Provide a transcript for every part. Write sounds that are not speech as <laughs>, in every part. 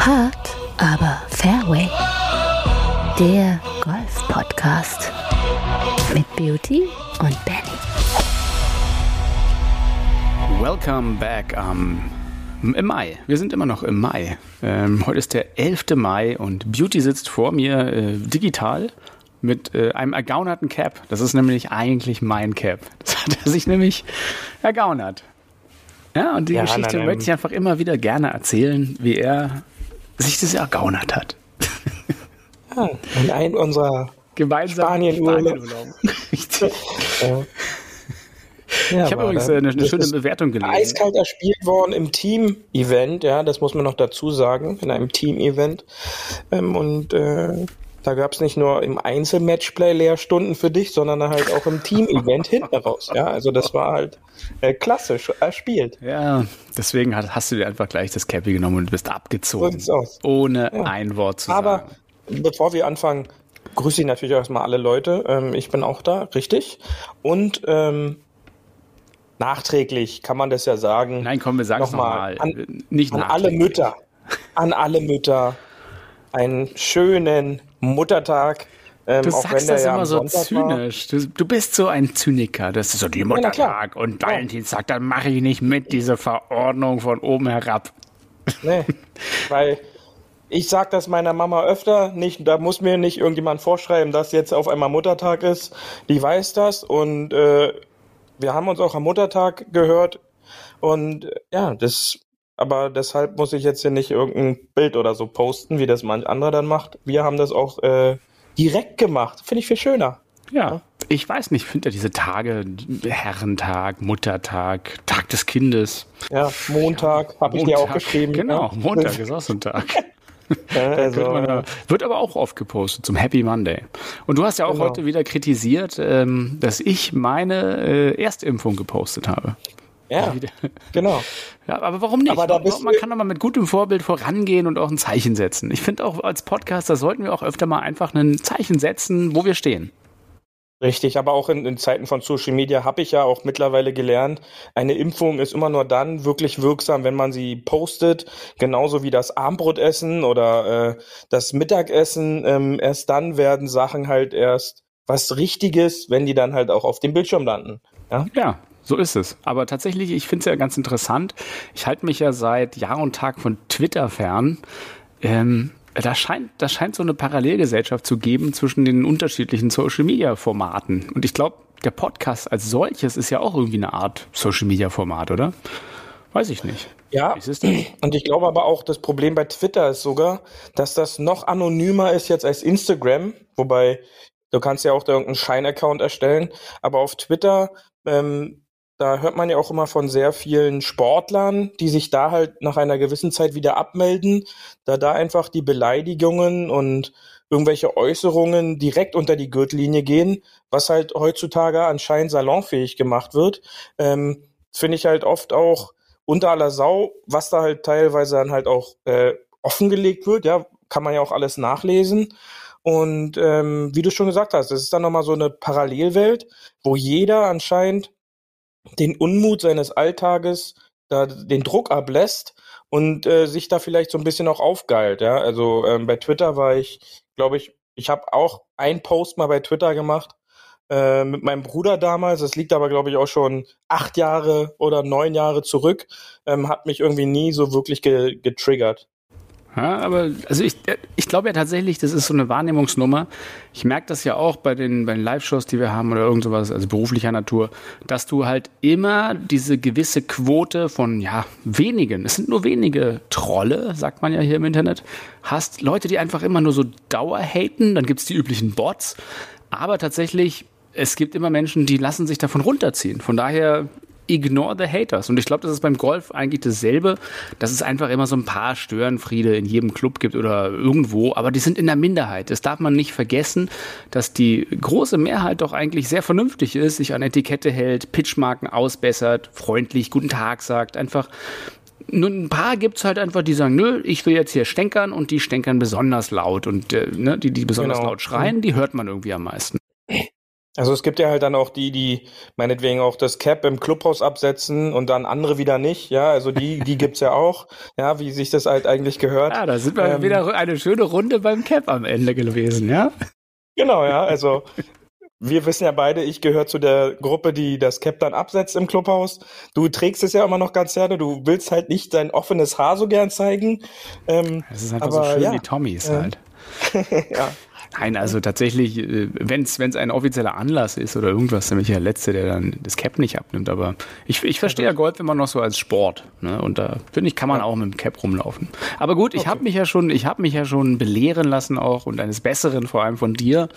Hard, aber Fairway. Der Golf-Podcast mit Beauty und Benny. Welcome back am im Mai. Wir sind immer noch im Mai. Ähm, heute ist der 11. Mai und Beauty sitzt vor mir äh, digital mit äh, einem ergaunerten Cap. Das ist nämlich eigentlich mein Cap. <laughs> Das hat er sich nämlich ergaunert. Ja, und die ja, Geschichte nein, möchte ich einfach immer wieder gerne erzählen, wie er sich das ergaunert hat. Ja, in einem unserer Spanien-Urlaub. <laughs> Richtig. Ja. Ja, ich habe übrigens eine, eine schöne Bewertung gelesen. Eiskalt erspielt worden im Team-Event, ja, das muss man noch dazu sagen, in einem Team-Event. Ähm, und äh, da gab es nicht nur im Einzelmatchplay Lehrstunden für dich, sondern halt auch im Team-Event hinten raus. Ja, also das war halt äh, klassisch erspielt. Ja, deswegen hast, hast, du dir einfach gleich das Cappy genommen und bist abgezogen. So aus. Ohne ja. ein Wort zu Aber sagen. Aber bevor wir anfangen, grüße ich natürlich erstmal alle Leute. Ähm, ich bin auch da, richtig. Und ähm, nachträglich kann man das ja sagen. Nein, komm, wir sagen es nochmal. Noch an, Nicht an alle Mütter. An alle Mütter einen schönen Muttertag. Ähm, du sagst das ja immer so Sonntag zynisch. Du, du, bist so ein Zyniker. Das ist so die Muttertag ja, und Valentinstag. Dann mache ich nicht mit, diese Verordnung von oben herab. Nee, <laughs> weil ich sage das meiner Mama öfter. Nicht, da muss mir nicht irgendjemand vorschreiben, dass jetzt auf einmal Muttertag ist. Die weiß das und äh, wir haben uns auch am Muttertag gehört. Und äh, ja, das aber deshalb muss ich jetzt hier nicht irgendein Bild oder so posten, wie das manch anderer dann macht. Wir haben das auch äh, direkt gemacht. Finde ich viel schöner. Ja, ich weiß nicht, ich finde ja diese Tage, Herrentag, Muttertag, Tag des Kindes. Ja, Montag, habe ich dir auch geschrieben. Genau, Montag ist auch so ein Tag. <laughs> also, da, wird aber auch oft gepostet zum Happy Monday. Und du hast ja auch genau. heute wieder kritisiert, ähm, dass ich meine äh, Erstimpfung gepostet habe. Ja, genau. <laughs> Ja, aber warum nicht? Aber da bist man kann doch mal mit gutem Vorbild vorangehen und auch ein Zeichen setzen. Ich finde auch als Podcaster sollten wir auch öfter mal einfach ein Zeichen setzen, wo wir stehen. Richtig, aber auch in, in Zeiten von Social Media habe ich ja auch mittlerweile gelernt, eine Impfung ist immer nur dann wirklich wirksam, wenn man sie postet, genauso wie das Abendbrotessen oder äh, das Mittagessen. Ähm, erst dann werden Sachen halt erst was Richtiges, wenn die dann halt auch auf dem Bildschirm landen. Ja, ja so ist es. Aber tatsächlich, ich finde es ja ganz interessant. Ich halte mich ja seit Jahr und Tag von Twitter fern. Ähm, da scheint, da scheint so eine Parallelgesellschaft zu geben zwischen den unterschiedlichen Social Media Formaten. Und ich glaube, der Podcast als solches ist ja auch irgendwie eine Art Social Media Format, oder? Weiß ich nicht. Ja, und ich glaube aber auch, das Problem bei Twitter ist sogar, dass das noch anonymer ist jetzt als Instagram, wobei du kannst ja auch da irgendeinen Schein-Account erstellen, aber auf Twitter ähm, da hört man ja auch immer von sehr vielen Sportlern, die sich da halt nach einer gewissen Zeit wieder abmelden, da da einfach die Beleidigungen und irgendwelche Äußerungen direkt unter die Gürtellinie gehen, was halt heutzutage anscheinend salonfähig gemacht wird. Ähm, Finde ich halt oft auch unter aller Sau, was da halt teilweise dann halt auch äh, offengelegt wird, ja, kann man ja auch alles nachlesen. Und ähm, wie du schon gesagt hast, das ist dann nochmal so eine Parallelwelt, wo jeder anscheinend den Unmut seines Alltages, da den Druck ablässt und äh, sich da vielleicht so ein bisschen auch aufgeilt. Ja? Also ähm, bei Twitter war ich, glaube ich, ich habe auch einen Post mal bei Twitter gemacht äh, mit meinem Bruder damals. Das liegt aber, glaube ich, auch schon acht Jahre oder neun Jahre zurück. Ähm, hat mich irgendwie nie so wirklich ge getriggert. Ja, aber also ich, ich glaube ja tatsächlich, das ist so eine Wahrnehmungsnummer. Ich merke das ja auch bei den, bei den Live-Shows, die wir haben oder irgend sowas, also beruflicher Natur, dass du halt immer diese gewisse Quote von, ja, wenigen, es sind nur wenige Trolle, sagt man ja hier im Internet, hast. Leute, die einfach immer nur so Dauer haten, dann gibt's die üblichen Bots. Aber tatsächlich es gibt immer Menschen, die lassen sich davon runterziehen. Von daher ignore the haters. Und ich glaube, das ist beim Golf eigentlich dasselbe, dass es einfach immer so ein paar Störenfriede in jedem Club gibt oder irgendwo, aber die sind in der Minderheit. Das darf man nicht vergessen, dass die große Mehrheit doch eigentlich sehr vernünftig ist, sich an Etikette hält, Pitchmarken ausbessert, freundlich guten Tag sagt, einfach nur ein paar gibt es halt einfach, die sagen, nö, ich will jetzt hier stänkern und die stänkern besonders laut und äh, ne, die, die besonders genau. laut schreien, die hört man irgendwie am meisten. Also es gibt ja halt dann auch die, die meinetwegen auch das Cap im Clubhaus absetzen und dann andere wieder nicht. Ja, also die, die <laughs> gibt's ja auch. Ja, wie sich das halt eigentlich gehört. Ja, da sind wir ähm, wieder eine schöne Runde beim Cap am Ende gewesen, ja? Genau, ja. Also <laughs> wir wissen ja beide, ich gehöre zu der Gruppe, die das Cap dann absetzt im Clubhaus. Du trägst es ja immer noch ganz gerne. Du willst halt nicht dein offenes Haar so gern zeigen. Ähm, das ist einfach aber, so schön ja, wie Tommys äh, halt. <laughs> ja. Nein, also tatsächlich, äh, wenn es ein offizieller Anlass ist oder irgendwas, dann bin ich der Letzte, der dann das Cap nicht abnimmt. Aber ich, ich verstehe ja Golf immer noch so als Sport. Ne? Und da finde ich, kann man auch mit dem Cap rumlaufen. Aber gut, ich okay. habe mich ja schon, ich habe mich ja schon belehren lassen auch und eines Besseren, vor allem von dir.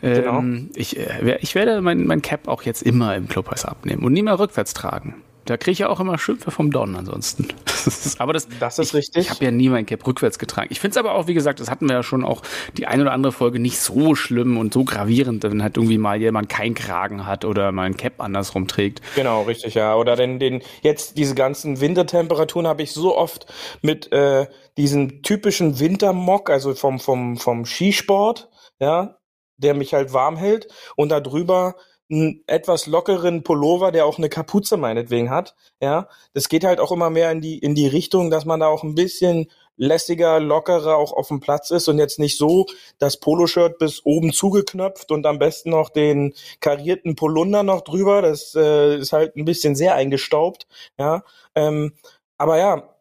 Genau. Ähm, ich, äh, ich werde mein, mein Cap auch jetzt immer im Clubhaus abnehmen und nie mehr rückwärts tragen. Da kriege ich ja auch immer Schimpfe vom Don ansonsten. <laughs> aber das, das ist ich, richtig. Ich habe ja nie mein Cap rückwärts getragen. Ich finde es aber auch, wie gesagt, das hatten wir ja schon auch die eine oder andere Folge nicht so schlimm und so gravierend, wenn halt irgendwie mal jemand keinen Kragen hat oder mal ein Cap andersrum trägt. Genau, richtig, ja. Oder den, den jetzt diese ganzen Wintertemperaturen habe ich so oft mit äh, diesem typischen Wintermock, also vom, vom, vom Skisport, ja, der mich halt warm hält und darüber einen etwas lockeren Pullover, der auch eine Kapuze meinetwegen hat. Ja, das geht halt auch immer mehr in die in die Richtung, dass man da auch ein bisschen lässiger, lockerer auch auf dem Platz ist und jetzt nicht so das Poloshirt bis oben zugeknöpft und am besten noch den karierten Polunder noch drüber. Das äh, ist halt ein bisschen sehr eingestaubt. Ja, ähm, aber ja,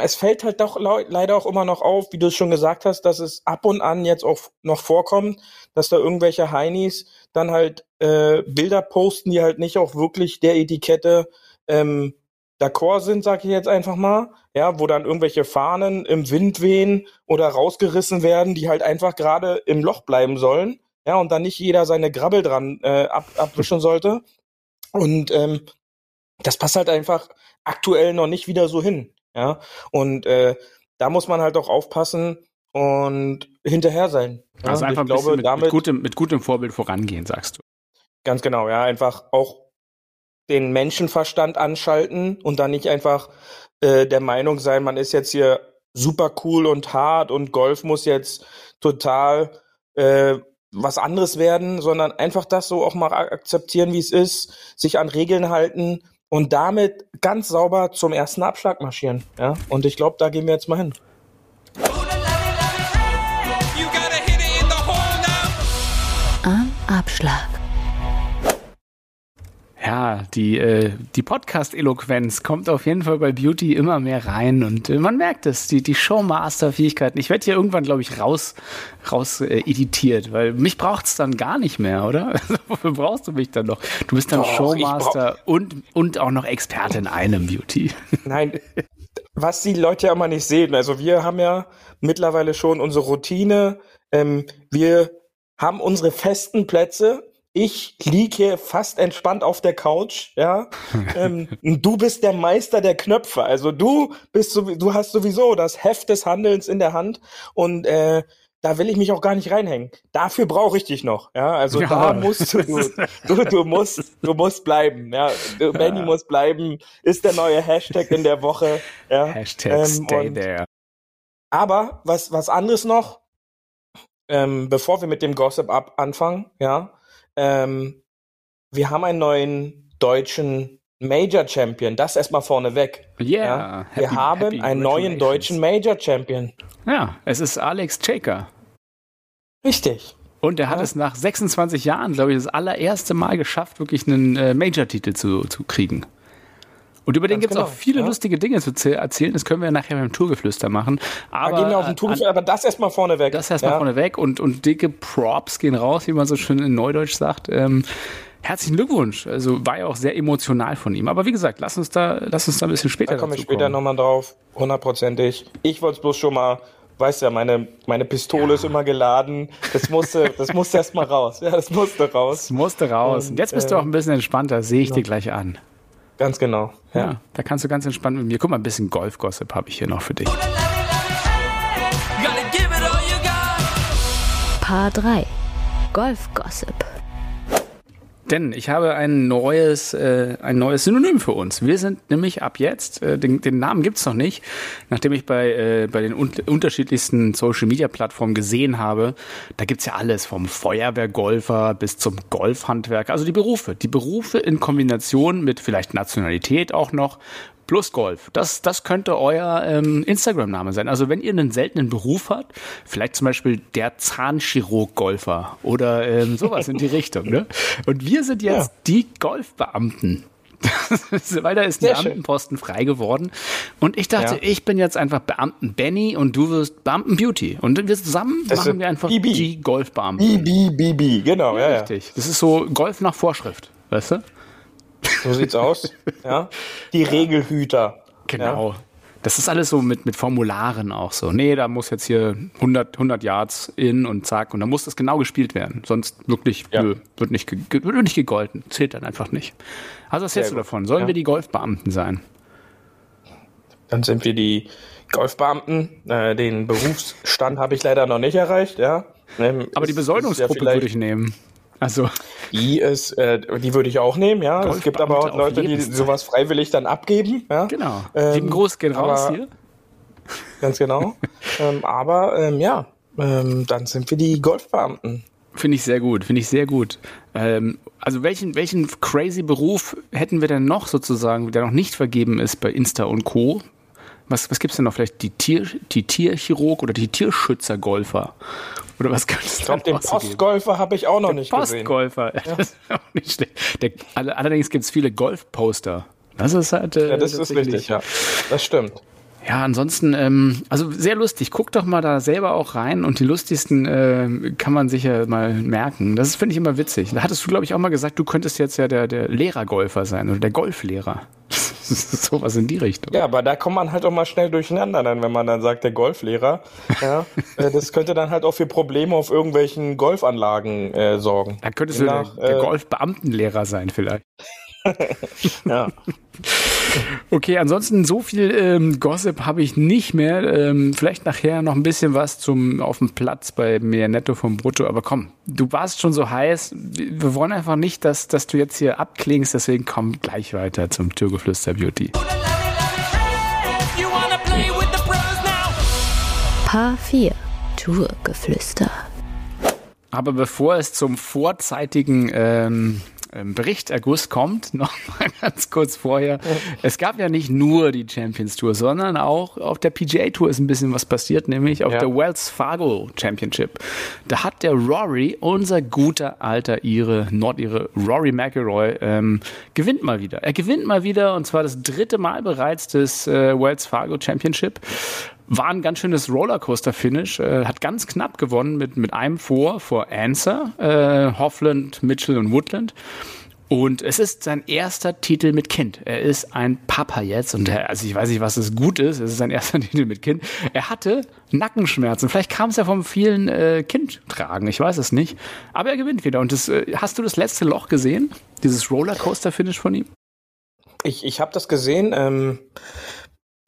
es fällt halt doch leider auch immer noch auf, wie du es schon gesagt hast, dass es ab und an jetzt auch noch vorkommt, dass da irgendwelche Heinis dann halt äh, Bilder posten, die halt nicht auch wirklich der Etikette ähm, d'accord sind, sag ich jetzt einfach mal, ja, wo dann irgendwelche Fahnen im Wind wehen oder rausgerissen werden, die halt einfach gerade im Loch bleiben sollen, ja, und dann nicht jeder seine Grabbel dran äh, ab, abwischen sollte. Und ähm, das passt halt einfach aktuell noch nicht wieder so hin. Ja, und äh, da muss man halt auch aufpassen und hinterher sein. Ja? Also einfach ein glaube, mit, damit, mit, gutem, mit gutem Vorbild vorangehen, sagst du. Ganz genau, ja, einfach auch den Menschenverstand anschalten und dann nicht einfach äh, der Meinung sein, man ist jetzt hier super cool und hart und Golf muss jetzt total äh, was anderes werden, sondern einfach das so auch mal akzeptieren, wie es ist, sich an Regeln halten und damit ganz sauber zum ersten Abschlag marschieren. Ja? Und ich glaube, da gehen wir jetzt mal hin. Am Abschlag ja, die, äh, die Podcast-Eloquenz kommt auf jeden Fall bei Beauty immer mehr rein und äh, man merkt es, die, die Showmaster-Fähigkeiten. Ich werde hier irgendwann, glaube ich, raus, raus äh, editiert, weil mich braucht es dann gar nicht mehr, oder? <laughs> Wofür brauchst du mich dann noch? Du bist dann Doch, Showmaster und, und auch noch Experte in einem Beauty. <laughs> Nein, was die Leute ja immer nicht sehen. Also wir haben ja mittlerweile schon unsere Routine. Ähm, wir haben unsere festen Plätze ich liege fast entspannt auf der Couch, ja. <laughs> ähm, du bist der Meister der Knöpfe. Also du bist so, du hast sowieso das Heft des Handelns in der Hand und äh, da will ich mich auch gar nicht reinhängen. Dafür brauche ich dich noch. Ja, also ja. da musst du, du, du musst, du musst bleiben. Ja, du, Benny muss bleiben. Ist der neue Hashtag in der Woche. Ja. Hashtag ähm, stay there. Aber was, was anderes noch, ähm, bevor wir mit dem Gossip ab anfangen, ja, ähm, wir haben einen neuen deutschen Major Champion. Das erstmal vorneweg. Yeah, ja. Wir haben happy einen neuen deutschen Major Champion. Ja, es ist Alex Chaker. Richtig. Und er hat ja. es nach 26 Jahren, glaube ich, das allererste Mal geschafft, wirklich einen äh, Major-Titel zu, zu kriegen. Und über den gibt es genau, auch viele ja. lustige Dinge zu erzählen. Das können wir nachher beim Tourgeflüster machen. Aber, da gehen wir auf den Tourgeflüster, aber das erstmal vorne weg. Das erstmal ja. vorne weg und, und dicke Props gehen raus, wie man so schön in Neudeutsch sagt. Ähm, herzlichen Glückwunsch. Also war ja auch sehr emotional von ihm. Aber wie gesagt, lass uns da, lass uns da ein bisschen später Da komme ich später nochmal drauf, hundertprozentig. Ich wollte es bloß schon mal weißt ja, meine, meine Pistole ja. ist immer geladen. Das musste, das musste erst mal raus. Ja, das musste raus. Das musste raus. Und, jetzt bist äh, du auch ein bisschen entspannter, sehe ich ja. dir gleich an. Ganz genau. Ja. ja. da kannst du ganz entspannt mit mir. Guck mal, ein bisschen Golf-Gossip habe ich hier noch für dich. Paar 3. Golf-Gossip. Denn ich habe ein neues, äh, ein neues Synonym für uns. Wir sind nämlich ab jetzt, äh, den, den Namen gibt's noch nicht, nachdem ich bei, äh, bei den un unterschiedlichsten Social-Media-Plattformen gesehen habe, da gibt's ja alles, vom Feuerwehrgolfer bis zum Golfhandwerker, also die Berufe. Die Berufe in Kombination mit vielleicht Nationalität auch noch plus Golf. Das, das könnte euer ähm, Instagram-Name sein. Also wenn ihr einen seltenen Beruf habt, vielleicht zum Beispiel der Zahnchirurg-Golfer oder ähm, sowas in die <laughs> Richtung. Ne? Und wir sind jetzt ja. die Golfbeamten. <laughs> Weil da ist ein Beamtenposten frei geworden. Und ich dachte, ja. ich bin jetzt einfach Beamten Benny und du wirst Beamten Beauty. Und wir zusammen das machen wir einfach BB. die Golfbeamten. BB, BB, genau, ja, ja. Richtig. Das ist so Golf nach Vorschrift, weißt du? So sieht's aus. Ja. Die Regelhüter. Genau. Ja. Das ist alles so mit, mit Formularen auch so. Nee, da muss jetzt hier 100, 100 Yards in und zack. Und dann muss das genau gespielt werden. Sonst wirklich ja. nö, wird, nicht, wird nicht gegolten. Zählt dann einfach nicht. Also was hältst du davon? Sollen ja. wir die Golfbeamten sein? Dann sind wir die Golfbeamten. Äh, den Berufsstand habe ich leider noch nicht erreicht, ja. Ähm, Aber die Besoldungsgruppe würde ich nehmen. Also. Die ist, äh, die würde ich auch nehmen, ja. es gibt aber auch Leute, die sowas freiwillig dann abgeben, ja. Genau. Ähm, Lieben Gruß geht raus hier. Ganz genau. <laughs> ähm, aber ähm, ja, ähm, dann sind wir die Golfbeamten. Finde ich sehr gut, finde ich sehr gut. Ähm, also welchen, welchen crazy Beruf hätten wir denn noch sozusagen, der noch nicht vergeben ist bei Insta und Co.? Was, was gibt es denn noch? Vielleicht die, Tier, die Tierchirurg oder die Tierschützergolfer? Oder was kann es Ich glaube, den Postgolfer habe ich auch noch der nicht Postgolfer. gesehen. Postgolfer, ja. <laughs> das ist auch nicht schlecht. Der, allerdings gibt es viele Golfposter. Das ist halt. Äh, ja, das ist richtig, ja. Das stimmt. Ja, ansonsten, ähm, also sehr lustig. Guck doch mal da selber auch rein und die lustigsten äh, kann man sicher mal merken. Das finde ich immer witzig. Da hattest du, glaube ich, auch mal gesagt, du könntest jetzt ja der, der Lehrergolfer sein oder der Golflehrer. <laughs> <laughs> Sowas in die Richtung. Ja, aber da kommt man halt auch mal schnell durcheinander, dann, wenn man dann sagt, der Golflehrer. <laughs> Ja, äh, das könnte dann halt auch für Probleme auf irgendwelchen Golfanlagen äh, sorgen. Da könntest Nach, du der, der äh, Golfbeamtenlehrer sein, vielleicht. <laughs> ja. Okay, ansonsten so viel ähm, Gossip habe ich nicht mehr. Ähm, vielleicht nachher noch ein bisschen was zum auf dem Platz bei mir netto vom Brutto. Aber komm, du warst schon so heiß. Wir wollen einfach nicht, dass, dass du jetzt hier abklingst. Deswegen komm gleich weiter zum Türgeflüster Beauty. Paar 4 Tourgeflüster. Aber bevor es zum vorzeitigen ähm, ähm, Berichterguss kommt, <laughs> noch mal ganz kurz vorher. Es gab ja nicht nur die Champions Tour, sondern auch auf der PGA Tour ist ein bisschen was passiert, nämlich auf ja. der Wells Fargo Championship. Da hat der Rory, unser guter alter Ire, Nordire, Rory McIlroy, ähm, gewinnt mal wieder. Er gewinnt mal wieder und zwar das dritte Mal bereits des äh, Wells Fargo Championship. War ein ganz schönes Rollercoaster-Finish. Äh, hat ganz knapp gewonnen mit, mit einem vor, vor Answer, äh, Hoffland, Mitchell und Woodland. Und es ist sein erster Titel mit Kind. Er ist ein Papa jetzt und er, also ich weiß nicht, was es gut ist. Es ist sein erster <laughs> Titel mit Kind. Er hatte Nackenschmerzen. Vielleicht kam es ja vom vielen äh, Kindtragen. Ich weiß es nicht. Aber er gewinnt wieder. Und das, äh, hast du das letzte Loch gesehen? Dieses Rollercoaster-Finish von ihm? Ich, ich habe das gesehen. Ähm,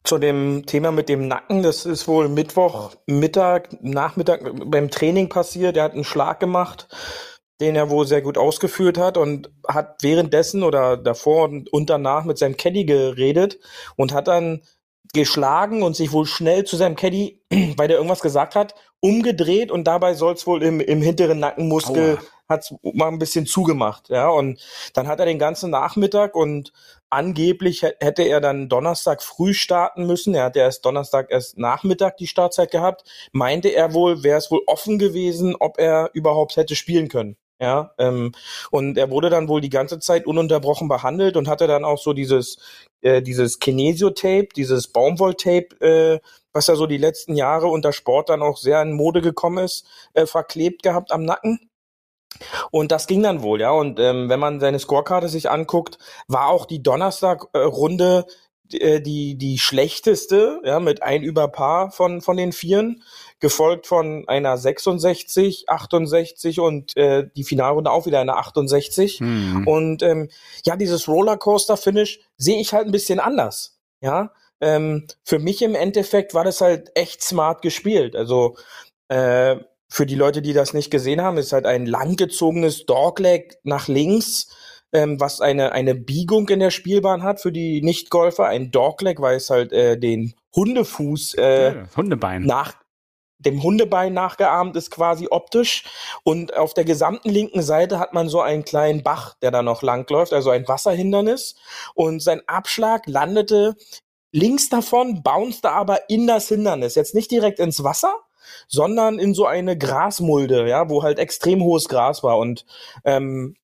zu dem Thema mit dem Nacken, das ist wohl Mittwoch, Mittag, Nachmittag beim Training passiert. Er hat einen Schlag gemacht, den er wohl sehr gut ausgeführt hat und hat währenddessen oder davor und danach mit seinem Caddy geredet und hat dann geschlagen und sich wohl schnell zu seinem Caddy, <clears throat> weil der irgendwas gesagt hat, umgedreht und dabei soll es wohl im, im hinteren Nackenmuskel Aua hat's mal ein bisschen zugemacht, ja. Und dann hat er den ganzen Nachmittag und angeblich hätte er dann Donnerstag früh starten müssen. Er hat erst Donnerstag erst Nachmittag die Startzeit gehabt. Meinte er wohl, wäre es wohl offen gewesen, ob er überhaupt hätte spielen können. Ja, ähm, und er wurde dann wohl die ganze Zeit ununterbrochen behandelt und hatte dann auch so dieses, äh, dieses Kinesio-Tape, dieses Baumwoll-Tape, äh, was ja so die letzten Jahre unter Sport dann auch sehr in Mode gekommen ist, äh, verklebt gehabt am Nacken. Und das ging dann wohl, ja. Und ähm, wenn man seine Scorekarte sich anguckt, war auch die Donnerstag-Runde äh, die die schlechteste, ja, mit ein über Paar von von den Vieren, gefolgt von einer 66, 68 und äh, die Finalrunde auch wieder eine 68. Mhm. Und ähm, ja, dieses Rollercoaster-Finish sehe ich halt ein bisschen anders, ja. Ähm, für mich im Endeffekt war das halt echt smart gespielt. Also äh, für die Leute, die das nicht gesehen haben, ist halt ein langgezogenes Dogleg nach links, ähm, was eine, eine Biegung in der Spielbahn hat für die Nicht-Golfer. Ein Dogleg, weil es halt äh, den Hundefuß äh, Ja, Hundebein. nach dem Hundebein nachgeahmt ist quasi optisch. Und auf der gesamten linken Seite hat man so einen kleinen Bach, der da noch langläuft, also ein Wasserhindernis. Und sein Abschlag landete links davon, bounced aber in das Hindernis. Jetzt nicht direkt ins Wasser, sondern in so eine Grasmulde, ja, wo halt extrem hohes Gras war. Und ähm,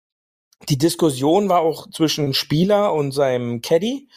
die Diskussion war auch zwischen Spieler und seinem Caddy.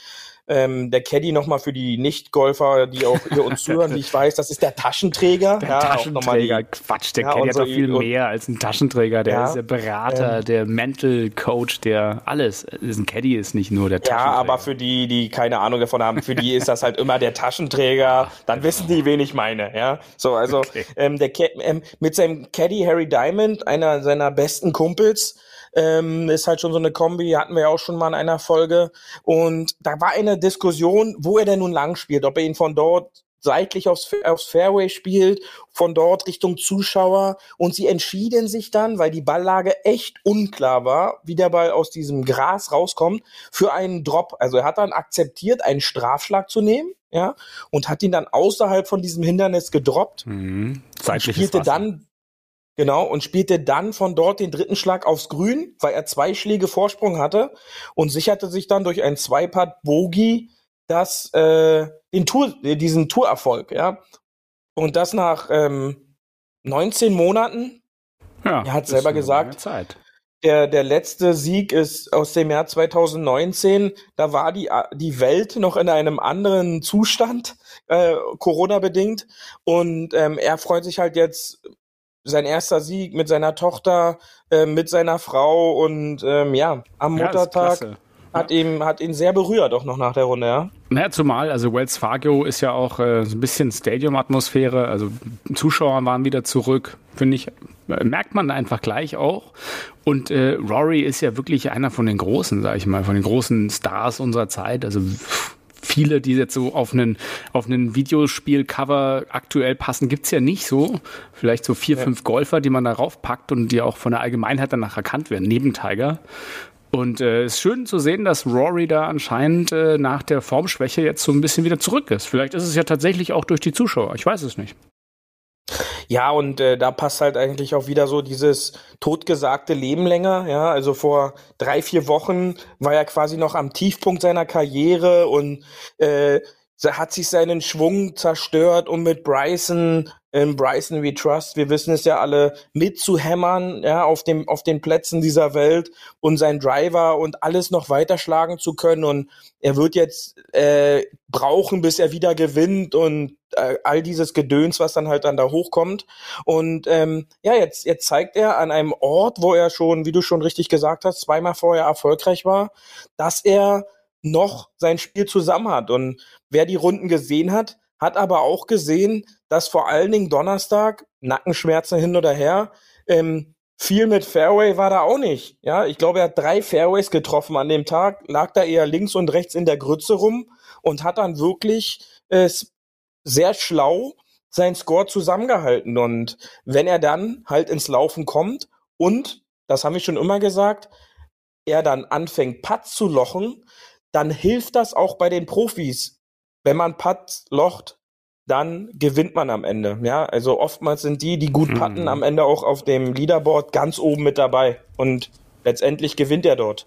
Ähm, der Caddy nochmal für die Nicht-Golfer, die auch hier uns <laughs> zuhören, wie ich weiß, das ist der Taschenträger. Der ja, mal die- Taschenträger, Quatsch, der Ja, kennt ja und doch so- viel mehr als ein Taschenträger. Der Ja, ist der Berater, ähm, der Mental Coach, der alles. Ist ein Caddy ist nicht nur der Ja, Taschenträger. aber für die, die keine Ahnung davon haben, für die ist das halt immer der Taschenträger. Dann wissen die, wen ich meine. Ja, so also Okay. ähm, der ähm, mit seinem Caddy Harry Diamond, einer seiner besten Kumpels, ähm, ist halt schon so eine Kombi, hatten wir ja auch schon mal in einer Folge. Und da war eine Diskussion, wo er denn nun lang spielt, ob er ihn von dort seitlich aufs, aufs Fairway spielt, von dort Richtung Zuschauer. Und sie entschieden sich dann, weil die Balllage echt unklar war, wie der Ball aus diesem Gras rauskommt, für einen Drop. Also er hat dann akzeptiert, einen Strafschlag zu nehmen, ja, und hat ihn dann außerhalb von diesem Hindernis gedroppt Mhm. und Seitliches spielte Wasser. dann genau und spielte dann von dort den dritten Schlag aufs Grün, weil er zwei Schläge Vorsprung hatte und sicherte sich dann durch ein Zweipad Bogey das äh, den Tour äh, diesen Tourerfolg, ja. Und das nach ähm, 19 Monaten. Ja, Er hat selber gesagt. Der, der letzte Sieg ist aus dem Jahr 2019. Da war die, die Welt noch in einem anderen Zustand, äh, Corona-bedingt. Und ähm, er freut sich halt jetzt sein erster Sieg mit seiner Tochter, äh, mit seiner Frau und ähm, ja, am Muttertag hat ihm hat ihn sehr berührt auch noch nach der Runde, ja. Naja, zumal, also Wells Fargo ist ja auch äh, so ein bisschen Stadium-Atmosphäre, also Zuschauer waren wieder zurück, finde ich, äh, merkt man einfach gleich auch. Und äh, Rory ist ja wirklich einer von den Großen, sag ich mal, von den großen Stars unserer Zeit, also pff, viele, die jetzt so auf einen, auf einen Videospiel-Cover aktuell passen, gibt's ja nicht so. Vielleicht so vier, fünf Golfer, die man darauf packt und die auch von der Allgemeinheit danach erkannt werden, neben Tiger. Und äh, es ist schön zu sehen, dass Rory da anscheinend äh, nach der Formschwäche jetzt so ein bisschen wieder zurück ist. Vielleicht ist es ja tatsächlich auch durch die Zuschauer. Ich weiß es nicht. Ja, und äh, da passt halt eigentlich auch wieder so dieses totgesagte Leben länger. Ja, also vor drei, vier Wochen war er quasi noch am Tiefpunkt seiner Karriere und äh, hat sich seinen Schwung zerstört, um mit Bryson, ähm, Bryson We Trust, wir wissen es ja alle, mitzuhämmern, ja, auf dem, auf den Plätzen dieser Welt und sein Driver und alles noch weiterschlagen zu können. Und er wird jetzt äh, brauchen, bis er wieder gewinnt und äh, all dieses Gedöns, was dann halt dann da hochkommt. Und ähm, ja, jetzt, jetzt zeigt er an einem Ort, wo er schon, wie du schon richtig gesagt hast, zweimal vorher erfolgreich war, dass er noch sein Spiel zusammen hat. Und wer die Runden gesehen hat, hat aber auch gesehen, dass vor allen Dingen Donnerstag, Nackenschmerzen hin oder her, ähm, viel mit Fairway war da auch nicht. Ja, ich glaube, er hat drei Fairways getroffen an dem Tag, lag da eher links und rechts in der Grütze rum und hat dann wirklich äh, sehr schlau sein Score zusammengehalten. Und wenn er dann halt ins Laufen kommt und, das haben wir schon immer gesagt, er dann anfängt, Putts zu lochen, dann hilft das auch bei den Profis. Wenn man Putts locht, dann gewinnt man am Ende. Ja, also oftmals sind die, die gut putten, Mhm. am Ende auch auf dem Leaderboard ganz oben mit dabei. Und letztendlich gewinnt er dort.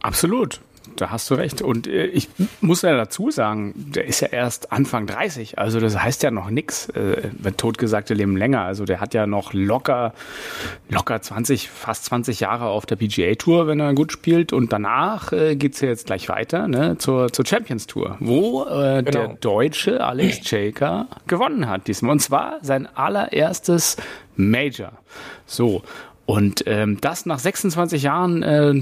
Absolut. Da hast du recht. Und äh, ich muss ja dazu sagen, der ist ja erst Anfang 30. Also das heißt ja noch nix. Äh, wenn totgesagte Leben länger. Also der hat ja noch locker, locker 20, fast 20 Jahre auf der PGA Tour, wenn er gut spielt. Und danach äh, geht's ja jetzt gleich weiter ne, zur, zur Champions Tour, wo äh, der Genau. deutsche Alex Jaker gewonnen hat diesmal. Und zwar sein allererstes Major. So. Und ähm, das nach 26 Jahren äh,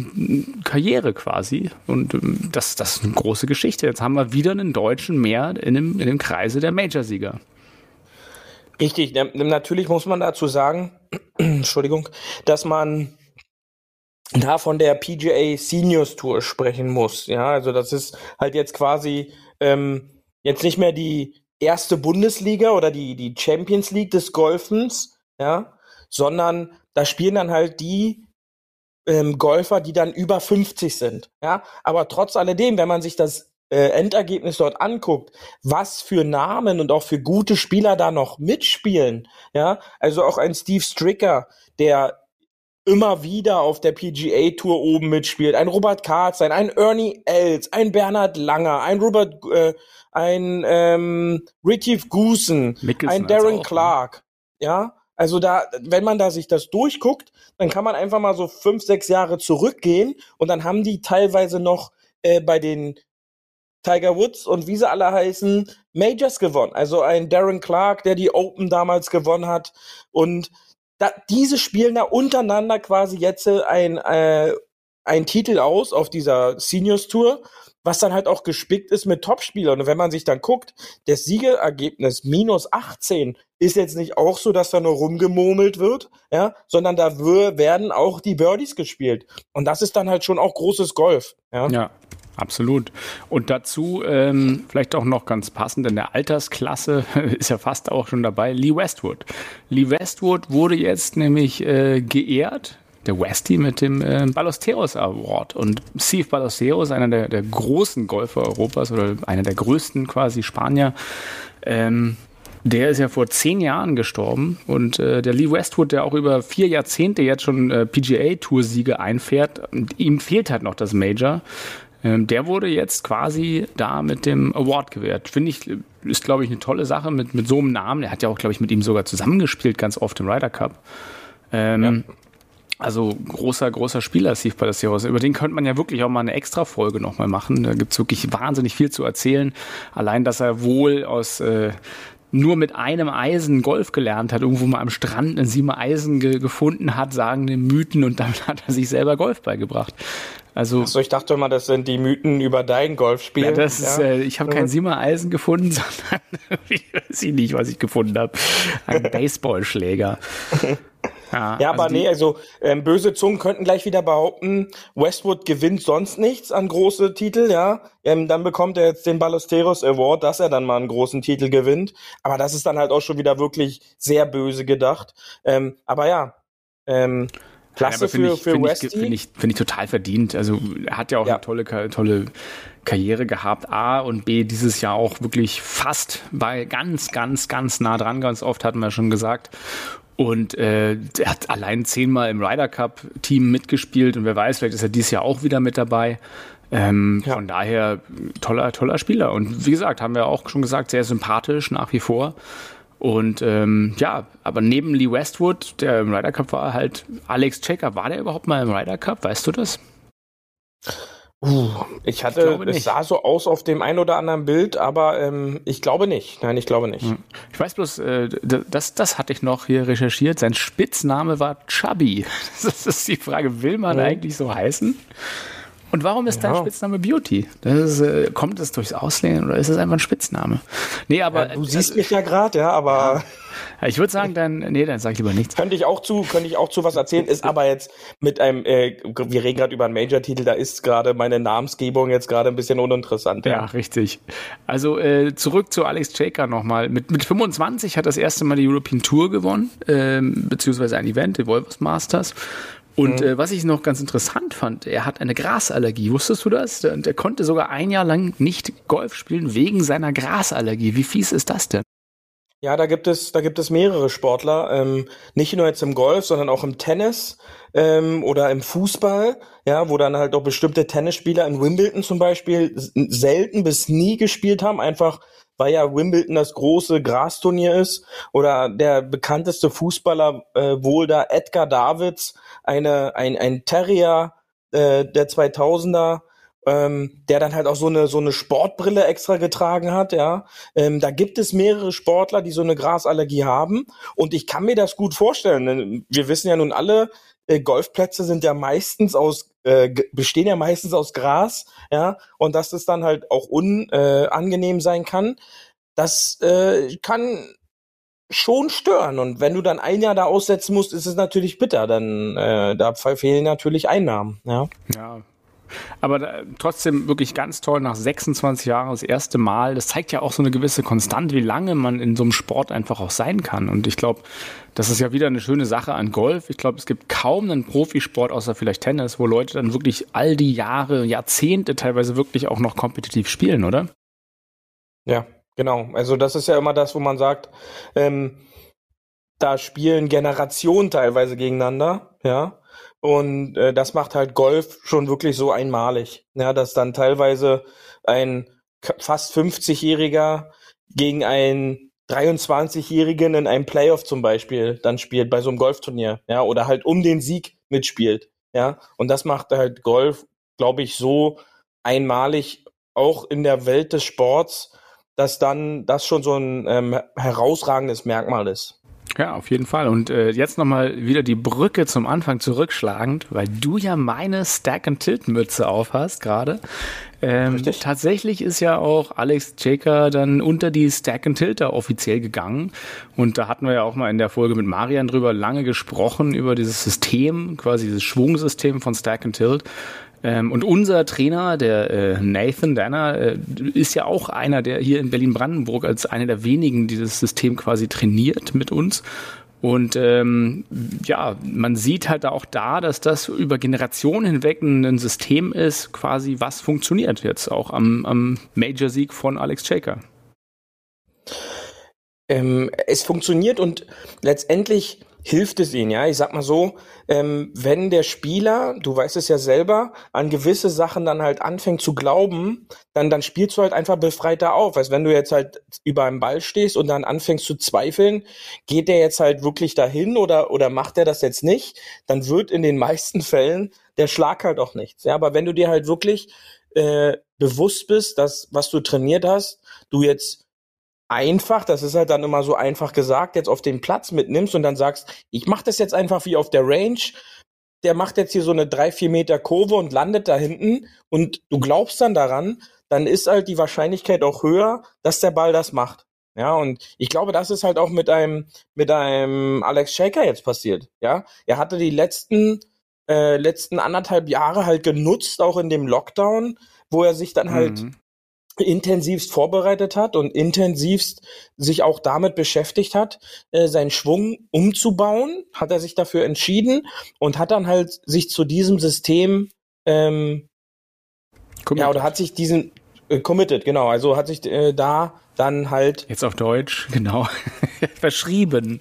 Karriere quasi. Und ähm, das, das ist eine große Geschichte. Jetzt haben wir wieder einen Deutschen mehr in dem, in dem Kreise der Majorsieger. Richtig, natürlich muss man dazu sagen, <clears throat> Entschuldigung, dass man da von der PGA Seniors Tour sprechen muss. Ja, also das ist halt jetzt quasi ähm, jetzt nicht mehr die erste Bundesliga oder die, die Champions League des Golfens, ja, sondern da spielen dann halt die ähm, Golfer, die dann über 50 sind, ja. Aber trotz alledem, wenn man sich das äh, Endergebnis dort anguckt, was für Namen und auch für gute Spieler da noch mitspielen, ja, also auch ein Steve Stricker, der immer wieder auf der PGA Tour oben mitspielt, ein Robert Karzein, ein Ernie Els, ein Bernhard Langer, ein Robert, äh, ein ähm, Retief Goosen, ein Darren ne? Clark, ja, also da, wenn man da sich das durchguckt, dann kann man einfach mal so fünf, sechs Jahre zurückgehen und dann haben die teilweise noch äh, bei den Tiger Woods und wie sie alle heißen, Majors gewonnen. Also ein Darren Clark, der die Open damals gewonnen hat. Und da, diese spielen da untereinander quasi jetzt ein, äh, ein Titel aus auf dieser Seniors Tour, was dann halt auch gespickt ist mit Topspielern. Und wenn man sich dann guckt, das Siegerergebnis minus 18 ist jetzt nicht auch so, dass da nur rumgemurmelt wird, ja, sondern da werden auch die Birdies gespielt. Und das ist dann halt schon auch großes Golf. Ja, ja absolut. Und dazu ähm, vielleicht auch noch ganz passend in der Altersklasse <laughs> ist ja fast auch schon dabei Lee Westwood. Lee Westwood wurde jetzt nämlich äh, geehrt der Westie mit dem äh, Ballesteros Award. Und Steve Ballesteros, einer der, der großen Golfer Europas oder einer der größten quasi Spanier, ähm, der ist ja vor zehn Jahren gestorben und äh, der Lee Westwood, der auch über vier Jahrzehnte jetzt schon äh, PGA-Tour-Siege einfährt, ihm fehlt halt noch das Major. Ähm, der wurde jetzt quasi da mit dem Award gewährt. Finde ich, ist glaube ich eine tolle Sache mit, mit so einem Namen. Er hat ja auch, glaube ich, mit ihm sogar zusammengespielt, ganz oft im Ryder Cup. Ähm, ja. Also großer, großer Spieler Steve Palacios. Über den könnte man ja wirklich auch mal eine extra Folge nochmal machen. Da gibt's wirklich wahnsinnig viel zu erzählen. Allein, dass er wohl aus äh, nur mit einem Eisen Golf gelernt hat, irgendwo mal am Strand ein sieben Eisen ge gefunden hat, sagen die Mythen und damit hat er sich selber Golf beigebracht. Also, Achso, ich dachte immer, das sind die Mythen über dein Golfspiel. Ja, das ja. ist, äh, ich habe kein Siemer Eisen gefunden, <laughs> sondern <laughs> ich weiß nicht, was ich gefunden habe. Ein <laughs> Baseballschläger. Ja, ja also aber nee, also ähm, böse Zungen könnten gleich wieder behaupten, Westwood gewinnt sonst nichts an große Titel, ja. Ähm, dann bekommt er jetzt den Ballesteros Award, dass er dann mal einen großen Titel gewinnt. Aber das ist dann halt auch schon wieder wirklich sehr böse gedacht. Ähm, aber ja, ähm, Klasse ja, für, ich, für find Westy. Finde ich, find ich total verdient. Also er hat ja auch ja. eine tolle, tolle Karriere gehabt. A und B dieses Jahr auch wirklich fast bei ganz, ganz, ganz nah dran. Ganz oft hatten wir schon gesagt. Und äh, er hat allein zehnmal im Ryder Cup Team mitgespielt und wer weiß, vielleicht ist er dieses Jahr auch wieder mit dabei. Ähm, ja. Von daher toller, toller Spieler. Und wie gesagt, haben wir auch schon gesagt, sehr sympathisch nach wie vor. Und ähm, ja, aber neben Lee Westwood, der im Ryder Cup war, halt Alex Checker. War der überhaupt mal im Ryder Cup? Weißt du das? Uh, ich hatte, ich es sah so aus auf dem ein oder anderen Bild, aber ähm, ich glaube nicht. Nein, ich glaube nicht. Hm. Ich weiß bloß, äh, das, das hatte ich noch hier recherchiert. Sein Spitzname war Chubby. <laughs> Das ist die Frage, will man mhm. eigentlich so heißen? Und warum ist ja. dein Spitzname Beauty? Ist, äh, kommt es durchs Auslehnen oder ist es einfach ein Spitzname? Nee, aber. Ja, du siehst äh, mich ja gerade, ja, aber. Ja. Ich würde sagen, dann, nee, dann sag ich lieber nichts. Könnte ich auch zu, könnte ich auch zu was erzählen, ist aber jetzt mit einem, äh, wir reden gerade über einen Major-Titel, da ist gerade meine Namensgebung jetzt gerade ein bisschen uninteressant. Ja, ja richtig. Also äh, zurück zu Alex Jaker nochmal. Mit, mit 25 hat das erste Mal die European Tour gewonnen, ähm, beziehungsweise ein Event, die Wolvers Masters. Und mhm. äh, was ich noch ganz interessant fand, er hat eine Grasallergie. Wusstest du das? Und er konnte sogar ein Jahr lang nicht Golf spielen wegen seiner Grasallergie. Wie fies ist das denn? Ja, da gibt es, da gibt es mehrere Sportler, ähm, nicht nur jetzt im Golf, sondern auch im Tennis ähm, oder im Fußball, ja, wo dann halt auch bestimmte Tennisspieler in Wimbledon zum Beispiel selten bis nie gespielt haben, einfach weil ja Wimbledon das große Grasturnier ist oder der bekannteste Fußballer äh, wohl da Edgar Davids, eine, ein, ein Terrier äh, der 2000er, ähm, der dann halt auch so eine so eine Sportbrille extra getragen hat, ja. Ähm, da gibt es mehrere Sportler, die so eine Grasallergie haben und ich kann mir das gut vorstellen. Wir wissen ja nun alle, äh, Golfplätze sind ja meistens aus äh, bestehen ja meistens aus Gras, ja, und dass es dann halt auch unangenehm äh, sein kann, das äh, kann schon stören. Und wenn du dann ein Jahr da aussetzen musst, ist es natürlich bitter. Dann äh, da fehlen natürlich Einnahmen. Ja. Ja. Aber da, trotzdem wirklich ganz toll, nach 26 Jahren das erste Mal. Das zeigt ja auch so eine gewisse Konstante, wie lange man in so einem Sport einfach auch sein kann. Und ich glaube, das ist ja wieder eine schöne Sache an Golf. Ich glaube, es gibt kaum einen Profisport, außer vielleicht Tennis, wo Leute dann wirklich all die Jahre, Jahrzehnte teilweise wirklich auch noch kompetitiv spielen, oder? Ja, genau. Also das ist ja immer das, wo man sagt, ähm, da spielen Generationen teilweise gegeneinander, ja. Und äh, das macht halt Golf schon wirklich so einmalig, ja, dass dann teilweise ein fast 50-Jähriger gegen einen 23-Jährigen in einem Playoff zum Beispiel dann spielt bei so einem Golfturnier, ja, oder halt um den Sieg mitspielt, ja. Und das macht halt Golf, glaube ich, so einmalig auch in der Welt des Sports, dass dann das schon so ein ähm, herausragendes Merkmal ist. Ja, auf jeden Fall. Und äh, jetzt nochmal wieder die Brücke zum Anfang zurückschlagend, weil du ja meine Stack-and-Tilt-Mütze aufhast gerade. Ähm, tatsächlich ist ja auch Alex Jaker dann unter die Stack-and-Tilter offiziell gegangen. Und da hatten wir ja auch mal in der Folge mit Marian drüber lange gesprochen, über dieses System, quasi dieses Schwungsystem von Stack-and-Tilt. Ähm, und unser Trainer, der äh, Nathan Danner, äh, ist ja auch einer, der hier in Berlin-Brandenburg als einer der wenigen dieses System quasi trainiert mit uns. Und ähm, ja, man sieht halt auch da, dass das über Generationen hinweg ein System ist, quasi was funktioniert jetzt auch am, am Major-Sieg von Alex Shaker. Ähm, es funktioniert und letztendlich hilft es ihnen, ja. Ich sag mal so, ähm, wenn der Spieler, du weißt es ja selber, an gewisse Sachen dann halt anfängt zu glauben, dann, dann spielst du halt einfach befreiter auf. Weißt, wenn du jetzt halt über einem Ball stehst und dann anfängst zu zweifeln, geht der jetzt halt wirklich dahin oder, oder macht er das jetzt nicht, dann wird in den <laughs> meisten Fällen der Schlag halt auch nichts. Ja, aber wenn du dir halt wirklich äh, bewusst bist, dass was du trainiert hast, du jetzt einfach, das ist halt dann immer so einfach gesagt, jetzt auf den Platz mitnimmst und dann sagst, ich mache das jetzt einfach wie auf der Range, der macht jetzt hier so eine drei, vier Meter Kurve und landet da hinten und du glaubst dann daran, dann ist halt die Wahrscheinlichkeit auch höher, dass der Ball das macht. Ja, und ich glaube, das ist halt auch mit einem, mit einem Alex Shaker jetzt passiert. Ja, er hatte die letzten, äh, letzten anderthalb Jahre halt genutzt, auch in dem Lockdown, wo er sich dann halt mhm intensivst vorbereitet hat und intensivst sich auch damit beschäftigt hat, äh, seinen Schwung umzubauen, hat er sich dafür entschieden und hat dann halt sich zu diesem System ähm, ja oder hat sich diesen äh, committed genau also hat sich äh, da dann halt jetzt auf Deutsch <laughs> genau verschrieben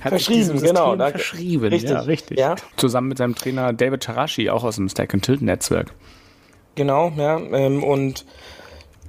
hat verschrieben, genau. Da, verschrieben, richtig, ja, richtig. Ja. Zusammen mit seinem Trainer David Tarashi, auch aus dem Stack and Tilt Netzwerk. Genau, ja. Ähm, und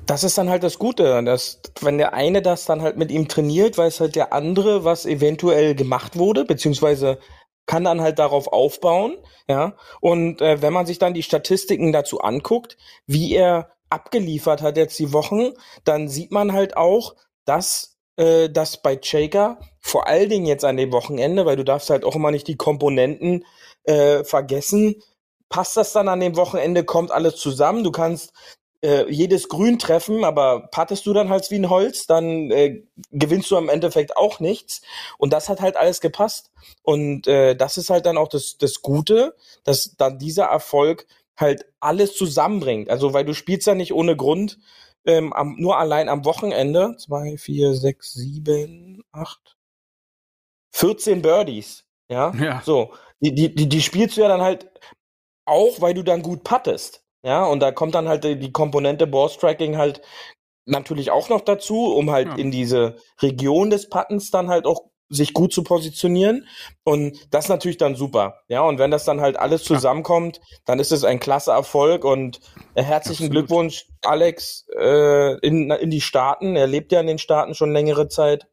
das ist dann halt das Gute, dass wenn der eine das dann halt mit ihm trainiert, weiß halt der andere, was eventuell gemacht wurde, beziehungsweise kann dann halt darauf aufbauen, ja. Und äh, wenn man sich dann die Statistiken dazu anguckt, wie er abgeliefert hat jetzt die Wochen, dann sieht man halt auch, dass äh, das bei Shaker vor allen Dingen jetzt an dem Wochenende, weil du darfst halt auch immer nicht die Komponenten äh, vergessen, passt das dann an dem Wochenende, kommt alles zusammen. Du kannst äh, jedes Grün treffen, aber pattest du dann halt wie ein Holz, dann äh, gewinnst du am Endeffekt auch nichts. Und das hat halt alles gepasst. Und äh, das ist halt dann auch das, das Gute, dass dann dieser Erfolg halt alles zusammenbringt. Also, weil du spielst ja nicht ohne Grund ähm, am, nur allein am Wochenende. Zwei, vier, sechs, sieben, acht, 14 Birdies. Ja. ja. So. Die, die, die, die spielst du ja dann halt auch, weil du dann gut pattest. Ja, und da kommt dann halt die Komponente Ball-Striking halt natürlich auch noch dazu, um halt ja. in diese Region des Pattens dann halt auch sich gut zu positionieren. Und das ist natürlich dann super. Ja, und wenn das dann halt alles zusammenkommt, dann ist es ein klasse Erfolg und äh, herzlichen Absolut. Glückwunsch, Alex, äh, in, in die Staaten. Er lebt ja in den Staaten schon längere Zeit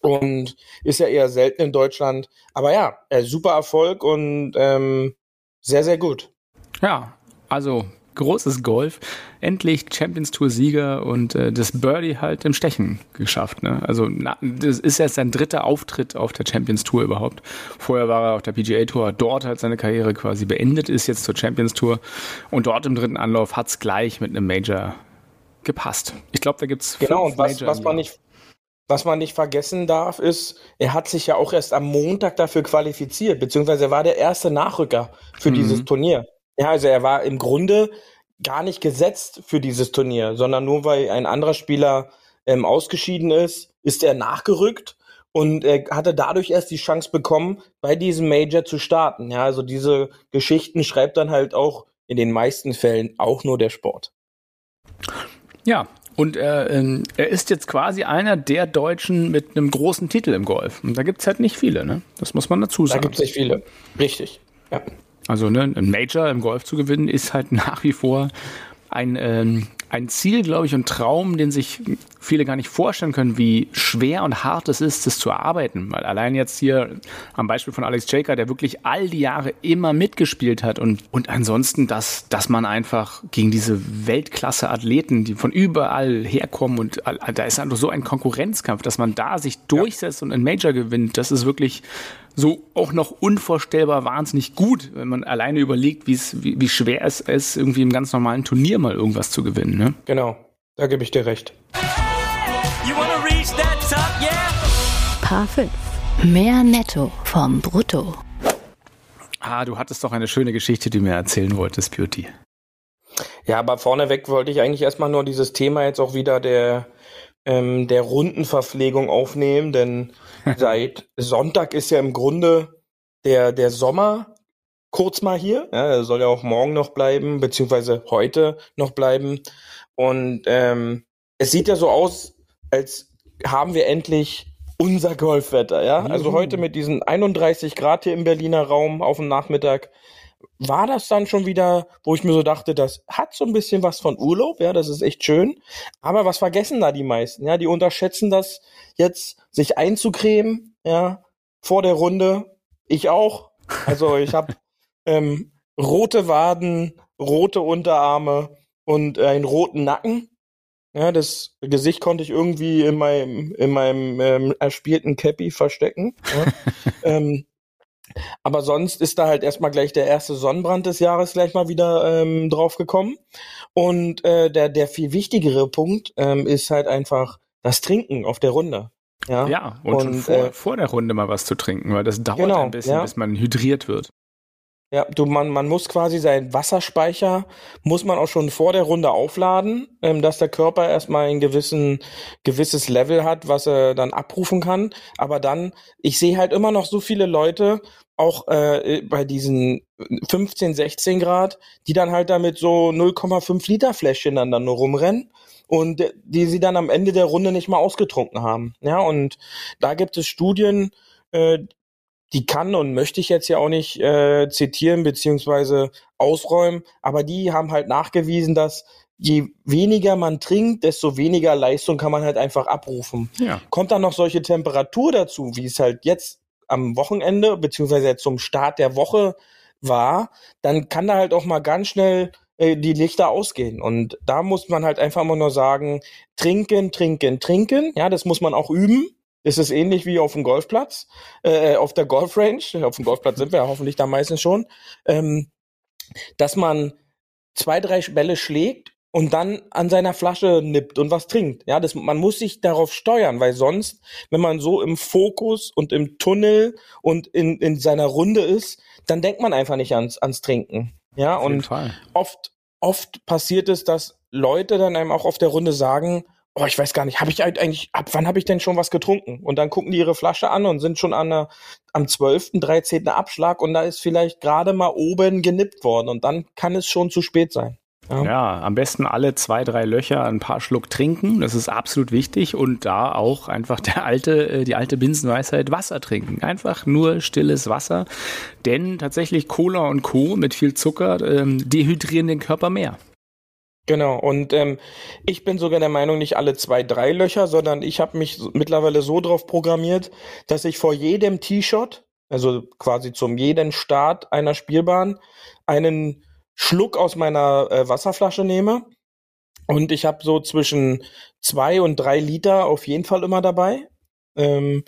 und ist ja eher selten in Deutschland. Aber ja, äh, super Erfolg und ähm, sehr, sehr gut. Ja, also großes Golf, endlich Champions Tour Sieger und äh, das Birdie halt im Stechen geschafft. Ne? Also na, das ist jetzt sein dritter Auftritt auf der Champions Tour überhaupt. Vorher war er auf der PGA Tour, dort hat seine Karriere quasi beendet, ist jetzt zur Champions Tour und dort im dritten Anlauf hat es gleich mit einem Major gepasst. Ich glaube, da gibt's genau und was, was man nicht was man nicht vergessen darf, ist, er hat sich ja auch erst am Montag dafür qualifiziert, beziehungsweise er war der erste Nachrücker für mhm. dieses Turnier. Ja, also er war im Grunde gar nicht gesetzt für dieses Turnier, sondern nur weil ein anderer Spieler ähm, ausgeschieden ist, ist er nachgerückt und er hatte dadurch erst die Chance bekommen, bei diesem Major zu starten. Ja, also diese Geschichten schreibt dann halt auch in den meisten Fällen auch nur der Sport. Ja, und er, äh, er ist jetzt quasi einer der Deutschen mit einem großen Titel im Golf. Und da gibt es halt nicht viele, ne? Das muss man dazu sagen. Da gibt es nicht viele. Richtig. Ja. Also ne, ein Major im Golf zu gewinnen, ist halt <laughs> nach wie vor ein, ähm, ein Ziel, glaube ich, und Traum, den sich viele gar nicht vorstellen können, wie schwer und hart es ist, das zu erarbeiten. Weil allein jetzt hier am Beispiel von Alex Jaker, der wirklich all die Jahre immer mitgespielt hat und, und ansonsten, dass, dass man einfach gegen diese Weltklasse-Athleten, die von überall herkommen und da ist einfach so ein Konkurrenzkampf, dass man da sich durchsetzt ja. und ein Major gewinnt, das ist wirklich so auch noch unvorstellbar wahnsinnig gut, wenn man alleine überlegt, wie, wie schwer es ist, irgendwie im ganz normalen Turnier mal irgendwas zu gewinnen. Ne? Genau, da gebe ich dir recht. Top, yeah? Paar 5. Mehr Netto vom Brutto. Ah, du hattest doch eine schöne Geschichte, die du mir erzählen wolltest, Beauty. Ja, aber vorneweg wollte ich eigentlich erstmal nur dieses Thema jetzt auch wieder der, ähm, der Rundenverpflegung aufnehmen, denn <laughs> seit Sonntag ist ja im Grunde der, der Sommer kurz mal hier. Ja, er soll ja auch morgen noch bleiben, beziehungsweise heute noch bleiben. Und ähm, es sieht ja so aus, als haben wir endlich unser Golfwetter, ja? Also heute mit diesen 31 Grad hier im Berliner Raum auf dem Nachmittag war das dann schon wieder, wo ich mir so dachte, das hat so ein bisschen was von Urlaub, ja, das ist echt schön. Aber was vergessen da die meisten? Ja, die unterschätzen das jetzt, sich einzucremen, ja, vor der Runde. Ich auch. Also ich habe <laughs> ähm, rote Waden, rote Unterarme und äh, einen roten Nacken. Ja, das Gesicht konnte ich irgendwie in meinem, in meinem ähm, erspielten Cappy verstecken. Ja. <laughs> ähm, aber sonst ist da halt erstmal gleich der erste Sonnenbrand des Jahres gleich mal wieder ähm, drauf gekommen. Und äh, der, der viel wichtigere Punkt ähm, ist halt einfach das Trinken auf der Runde. Ja, ja und, und schon vor, äh, vor der Runde mal was zu trinken, weil das dauert genau, ein bisschen, ja. bis man hydriert wird. Ja, du, man, man muss quasi seinen Wasserspeicher, muss man auch schon vor der Runde aufladen, ähm, dass der Körper erstmal ein gewissen, gewisses Level hat, was er dann abrufen kann. Aber dann, ich sehe halt immer noch so viele Leute, auch äh, bei diesen 15, 16 Grad, die dann halt damit so 0,5 Liter Fläschchen dann, dann nur rumrennen und die sie dann am Ende der Runde nicht mal ausgetrunken haben. Ja, und da gibt es Studien, äh, die kann und möchte ich jetzt ja auch nicht äh, zitieren beziehungsweise ausräumen, aber die haben halt nachgewiesen, dass je weniger man trinkt, desto weniger Leistung kann man halt einfach abrufen. Ja. Kommt dann noch solche Temperatur dazu, wie es halt jetzt am Wochenende beziehungsweise zum Start der Woche war, dann kann da halt auch mal ganz schnell äh, die Lichter ausgehen. Und da muss man halt einfach mal nur sagen, trinken, trinken, trinken. Ja, das muss man auch üben ist es ähnlich wie auf dem Golfplatz, äh, auf der Golfrange, auf dem Golfplatz sind wir ja hoffentlich da meistens schon, ähm, dass man zwei, drei Bälle schlägt und dann an seiner Flasche nippt und was trinkt. Ja, das, man muss sich darauf steuern, weil sonst, wenn man so im Fokus und im Tunnel und in, in seiner Runde ist, dann denkt man einfach nicht ans, ans Trinken. Ja, und oft, oft passiert es, dass Leute dann einem auch auf der Runde sagen, oh, ich weiß gar nicht, habe ich eigentlich, ab wann habe ich denn schon was getrunken? Und dann gucken die ihre Flasche an und sind schon an der, am 12., 13. Abschlag und da ist vielleicht gerade mal oben genippt worden und dann kann es schon zu spät sein. Ja. ja. am besten alle zwei, drei Löcher ein paar Schluck trinken. Das ist absolut wichtig. Und da auch einfach der alte, äh, die alte Binsenweisheit Wasser trinken. Einfach nur stilles Wasser. Denn tatsächlich Cola und Co. mit viel Zucker ähm, dehydrieren den Körper mehr. Genau, und ähm, ich bin sogar der Meinung, nicht alle zwei, drei Löcher, sondern ich habe mich mittlerweile so drauf programmiert, dass ich vor jedem T-Shot, also quasi zum jeden Start einer Spielbahn, einen Schluck aus meiner äh, Wasserflasche nehme. Und ich habe so zwischen zwei und drei Liter auf jeden Fall immer dabei, ähm,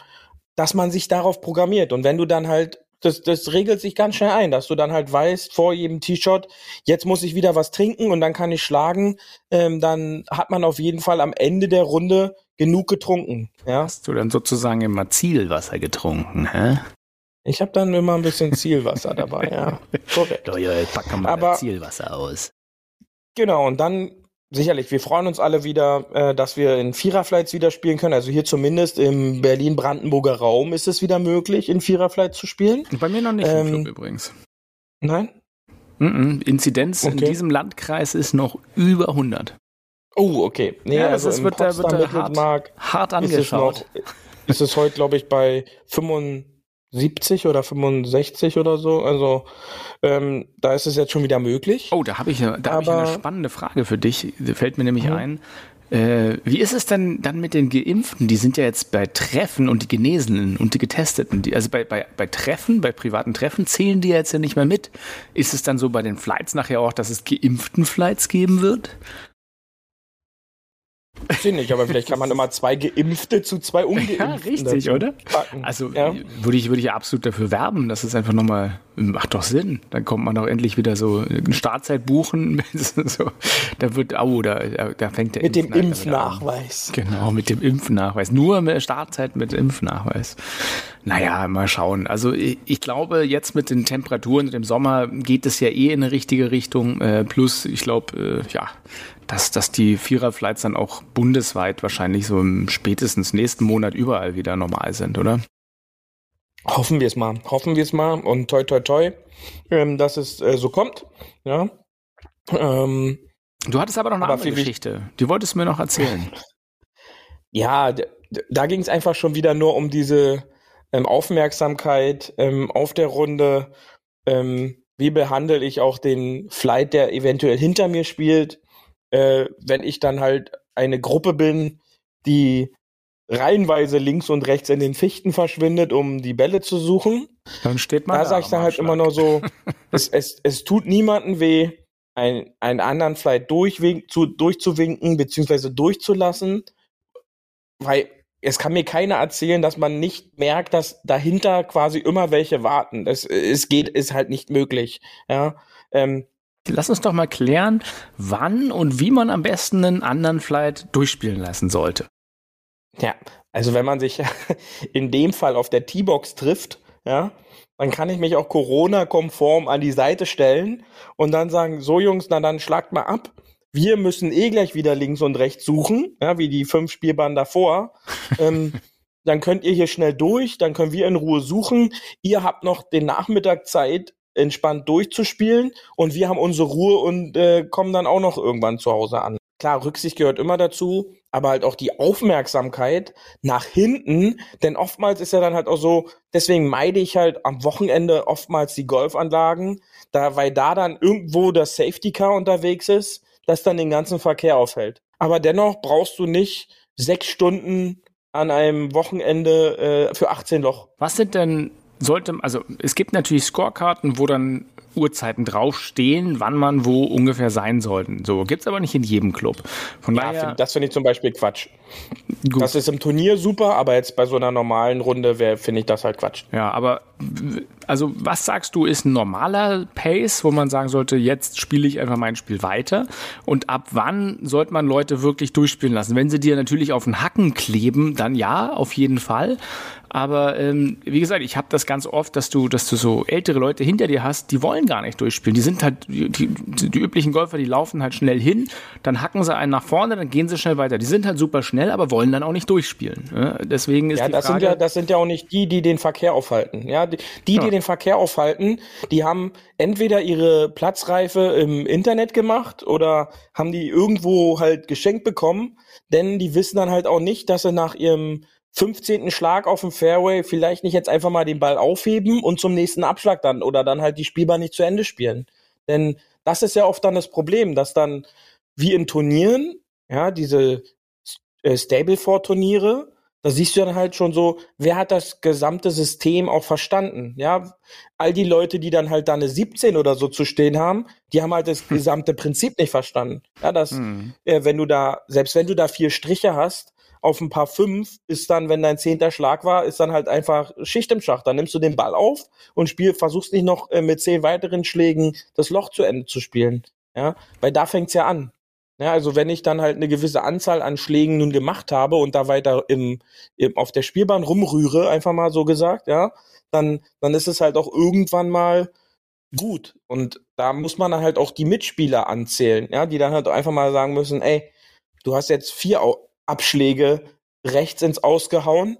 dass man sich darauf programmiert. Und wenn du dann halt das, das regelt sich ganz schnell ein, dass du dann halt weißt, vor jedem T-Shirt, jetzt muss ich wieder was trinken und dann kann ich schlagen, ähm, dann hat man auf jeden Fall am Ende der Runde genug getrunken. Ja? Hast du dann sozusagen immer Zielwasser getrunken, hä? Ich habe dann immer ein bisschen Zielwasser dabei, ja. <laughs> Korrekt. Ja, jetzt packen wir Aber, Zielwasser aus. Genau, und dann sicherlich, wir freuen uns alle wieder, äh, dass wir in Viererflights wieder spielen können. Also hier zumindest im Berlin-Brandenburger Raum ist es wieder möglich, in Viererflights zu spielen. Bei mir noch nicht ähm, im Club übrigens. Nein? Mm -mm. Inzidenz okay. in diesem Landkreis ist noch über 100. Oh, okay. Nee, ja, also es wird, da, wird da hart, hart angeschaut. Ist es, noch, ist es heute, glaube ich, bei 75 oder 65 oder so. Also ähm, da ist es jetzt schon wieder möglich. Oh, da habe ich, da hab ich eine spannende Frage für dich. Fällt mir nämlich mhm. ein. Äh, wie ist es denn dann mit den Geimpften? Die sind ja jetzt bei Treffen und die Genesenen und die Getesteten. Die, also bei, bei, bei Treffen, bei privaten Treffen zählen die jetzt ja nicht mehr mit. Ist es dann so bei den Flights nachher auch, dass es geimpften Flights geben wird? Ich sehe nicht, aber vielleicht kann man immer zwei Geimpfte zu zwei Ungeimpften. Ja, richtig, oder? Packen. Also ja. würde ich, würde ich absolut dafür werben. Das ist einfach nochmal, macht doch Sinn. Dann kommt man doch endlich wieder so eine Startzeit buchen. <laughs> so, da wird, oh, da, da fängt der Mit Impf dem Impfnachweis. Genau, mit dem Impfnachweis. Nur mit Startzeit mit Impfnachweis. Naja, mal schauen. Also ich, ich glaube, jetzt mit den Temperaturen im Sommer geht es ja eh in eine richtige Richtung. Äh, plus, ich glaube, äh, ja, dass, dass die Viererflights dann auch bundesweit wahrscheinlich so im spätestens nächsten Monat überall wieder normal sind, oder? Hoffen wir es mal. Hoffen wir es mal und toi toi toi, ähm, dass es äh, so kommt. Ja. Ähm, du hattest aber noch eine andere Geschichte. Die wolltest du mir noch erzählen. <laughs> Ja, da ging es einfach schon wieder nur um diese ähm, Aufmerksamkeit ähm, auf der Runde. Ähm, wie behandle ich auch den Flight, der eventuell hinter mir spielt? Äh, wenn ich dann halt eine Gruppe bin, die reihenweise links und rechts in den Fichten verschwindet, um die Bälle zu suchen. Dann steht man da. Da sage ich dann halt immer nur so, <laughs> es, es, es tut niemanden weh, ein, einen anderen vielleicht durchwink, zu, durchzuwinken, beziehungsweise durchzulassen, weil es kann mir keiner erzählen, dass man nicht merkt, dass dahinter quasi immer welche warten. Es, es geht, ist halt nicht möglich. Ja, ähm, Lass uns doch mal klären, wann und wie man am besten einen anderen Flight durchspielen lassen sollte. Ja, also wenn man sich <laughs> in dem Fall auf der T-Box trifft, ja, dann kann ich mich auch Corona-konform an die Seite stellen und dann sagen, so Jungs, na dann schlagt mal ab. Wir müssen eh gleich wieder links und rechts suchen, ja, wie die fünf Spielbahnen davor. <laughs> ähm, dann könnt ihr hier schnell durch, dann können wir in Ruhe suchen. Ihr habt noch den Nachmittag Zeit, entspannt durchzuspielen und wir haben unsere Ruhe und äh, kommen dann auch noch irgendwann zu Hause an. Klar, Rücksicht gehört immer dazu, aber halt auch die Aufmerksamkeit nach hinten, denn oftmals ist ja dann halt auch so, deswegen meide ich halt am Wochenende oftmals die Golfanlagen, da, weil da dann irgendwo das Safety Car unterwegs ist, das dann den ganzen Verkehr aufhält. Aber dennoch brauchst du nicht sechs Stunden an einem Wochenende äh, für 18 Loch. Was sind denn sollte, also es gibt natürlich Scorekarten, wo dann Uhrzeiten draufstehen, wann man wo ungefähr sein sollte. So gibt's aber nicht in jedem Club. Von ja, daher, das finde ich zum Beispiel Quatsch. Gut. Das ist im Turnier super, aber jetzt bei so einer normalen Runde finde ich das halt Quatsch. Ja, aber also was sagst du, ist ein normaler Pace, wo man sagen sollte, jetzt spiele ich einfach mein Spiel weiter? Und ab wann sollte man Leute wirklich durchspielen lassen? Wenn sie dir natürlich auf den Hacken kleben, dann ja, auf jeden Fall. Aber ähm, wie gesagt, ich habe das ganz oft, dass du, dass du so ältere Leute hinter dir hast, die wollen gar nicht durchspielen. Die sind halt, die, die, die üblichen Golfer, die laufen halt schnell hin, dann hacken sie einen nach vorne, dann gehen sie schnell weiter. Die sind halt super schnell, aber wollen dann auch nicht durchspielen. Ja, deswegen ist ja, die das Frage, sind ja, das sind ja auch nicht die, die den Verkehr aufhalten. Ja, die, die, ja. die den Verkehr aufhalten, die haben entweder ihre Platzreife im Internet gemacht oder haben die irgendwo halt geschenkt bekommen, denn die wissen dann halt auch nicht, dass sie nach ihrem 15. Schlag auf dem Fairway vielleicht nicht jetzt einfach mal den Ball aufheben und zum nächsten Abschlag dann oder dann halt die Spielbar nicht zu Ende spielen. Denn das ist ja oft dann das Problem, dass dann wie in Turnieren, ja, diese äh, Stableford-Turniere, da siehst du dann halt schon so, wer hat das gesamte System auch verstanden? Ja, all die Leute, die dann halt da eine 17 oder so zu stehen haben, die haben halt das gesamte Prinzip nicht verstanden. Ja, dass, mhm. äh, wenn du da, selbst wenn du da vier Striche hast, auf ein paar fünf ist dann, wenn dein zehnter Schlag war, ist dann halt einfach Schicht im Schacht. Dann nimmst du den Ball auf und spiel, versuchst nicht noch äh, mit zehn weiteren Schlägen das Loch zu Ende zu spielen. Ja, weil da fängt's ja an. Ja, also wenn ich dann halt eine gewisse Anzahl an Schlägen nun gemacht habe und da weiter im, im auf der Spielbahn rumrühre, einfach mal so gesagt, ja, dann dann ist es halt auch irgendwann mal gut und da muss man dann halt auch die Mitspieler anzählen, ja, die dann halt einfach mal sagen müssen, ey, du hast jetzt vier Abschläge rechts ins Ausgehauen,